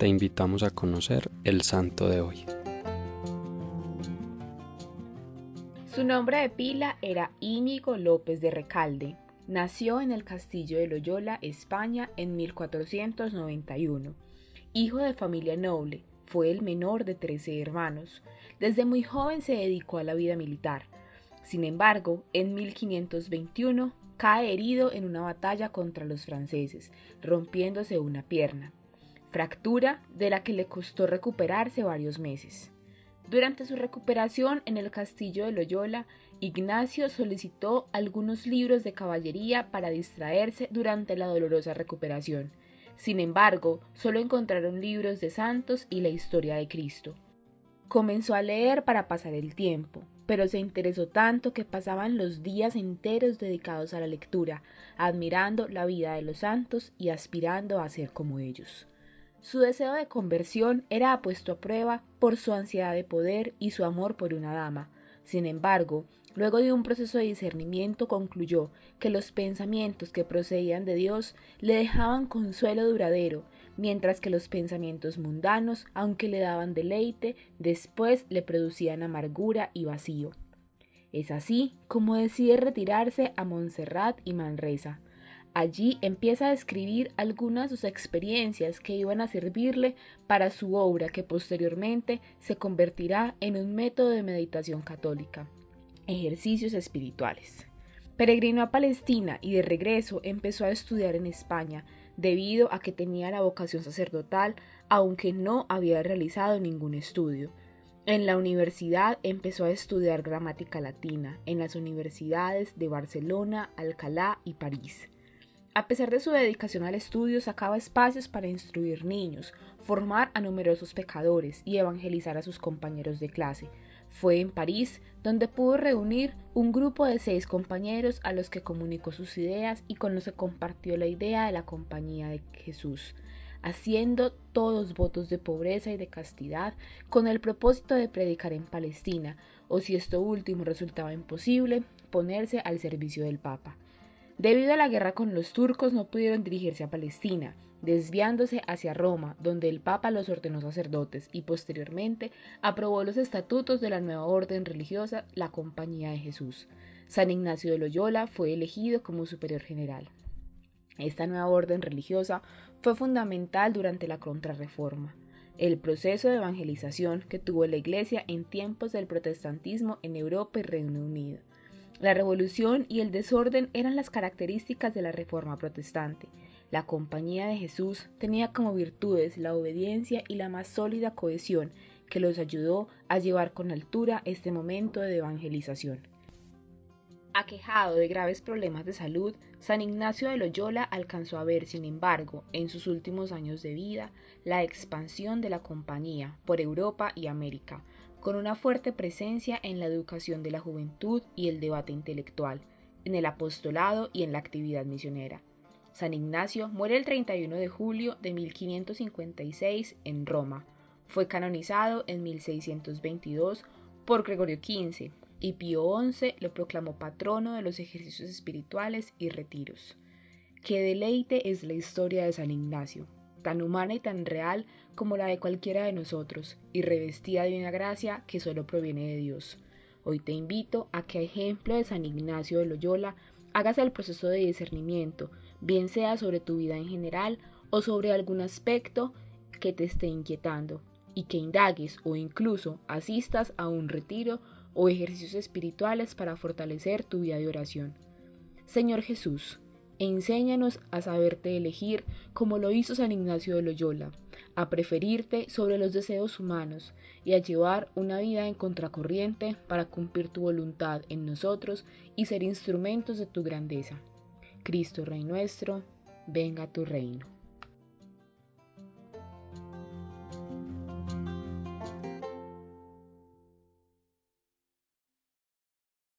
te invitamos a conocer el santo de hoy. Su nombre de pila era Íñigo López de Recalde. Nació en el castillo de Loyola, España, en 1491. Hijo de familia noble, fue el menor de 13 hermanos. Desde muy joven se dedicó a la vida militar. Sin embargo, en 1521 cae herido en una batalla contra los franceses, rompiéndose una pierna fractura de la que le costó recuperarse varios meses. Durante su recuperación en el castillo de Loyola, Ignacio solicitó algunos libros de caballería para distraerse durante la dolorosa recuperación. Sin embargo, solo encontraron libros de santos y la historia de Cristo. Comenzó a leer para pasar el tiempo, pero se interesó tanto que pasaban los días enteros dedicados a la lectura, admirando la vida de los santos y aspirando a ser como ellos. Su deseo de conversión era puesto a prueba por su ansiedad de poder y su amor por una dama. Sin embargo, luego de un proceso de discernimiento concluyó que los pensamientos que procedían de Dios le dejaban consuelo duradero, mientras que los pensamientos mundanos, aunque le daban deleite, después le producían amargura y vacío. Es así como decide retirarse a Montserrat y Manresa, Allí empieza a describir algunas de sus experiencias que iban a servirle para su obra que posteriormente se convertirá en un método de meditación católica, ejercicios espirituales. Peregrinó a Palestina y de regreso empezó a estudiar en España, debido a que tenía la vocación sacerdotal, aunque no había realizado ningún estudio. En la universidad empezó a estudiar gramática latina en las universidades de Barcelona, Alcalá y París. A pesar de su dedicación al estudio, sacaba espacios para instruir niños, formar a numerosos pecadores y evangelizar a sus compañeros de clase. Fue en París donde pudo reunir un grupo de seis compañeros a los que comunicó sus ideas y con los que compartió la idea de la compañía de Jesús, haciendo todos votos de pobreza y de castidad con el propósito de predicar en Palestina, o si esto último resultaba imposible, ponerse al servicio del Papa. Debido a la guerra con los turcos no pudieron dirigirse a Palestina, desviándose hacia Roma, donde el Papa los ordenó sacerdotes y posteriormente aprobó los estatutos de la nueva orden religiosa, la Compañía de Jesús. San Ignacio de Loyola fue elegido como superior general. Esta nueva orden religiosa fue fundamental durante la contrarreforma, el proceso de evangelización que tuvo la Iglesia en tiempos del protestantismo en Europa y Reino Unido la revolución y el desorden eran las características de la reforma protestante. La compañía de Jesús tenía como virtudes la obediencia y la más sólida cohesión que los ayudó a llevar con altura este momento de evangelización. Aquejado de graves problemas de salud, San Ignacio de Loyola alcanzó a ver, sin embargo, en sus últimos años de vida, la expansión de la compañía por Europa y América, con una fuerte presencia en la educación de la juventud y el debate intelectual, en el apostolado y en la actividad misionera. San Ignacio muere el 31 de julio de 1556 en Roma. Fue canonizado en 1622 por Gregorio XV y Pío XI lo proclamó patrono de los ejercicios espirituales y retiros. Qué deleite es la historia de San Ignacio, tan humana y tan real como la de cualquiera de nosotros, y revestida de una gracia que solo proviene de Dios. Hoy te invito a que, a ejemplo de San Ignacio de Loyola, hagas el proceso de discernimiento, bien sea sobre tu vida en general o sobre algún aspecto que te esté inquietando, y que indagues o incluso asistas a un retiro o ejercicios espirituales para fortalecer tu vida de oración. Señor Jesús, enséñanos a saberte elegir como lo hizo San Ignacio de Loyola, a preferirte sobre los deseos humanos y a llevar una vida en contracorriente para cumplir tu voluntad en nosotros y ser instrumentos de tu grandeza. Cristo Rey nuestro, venga tu reino.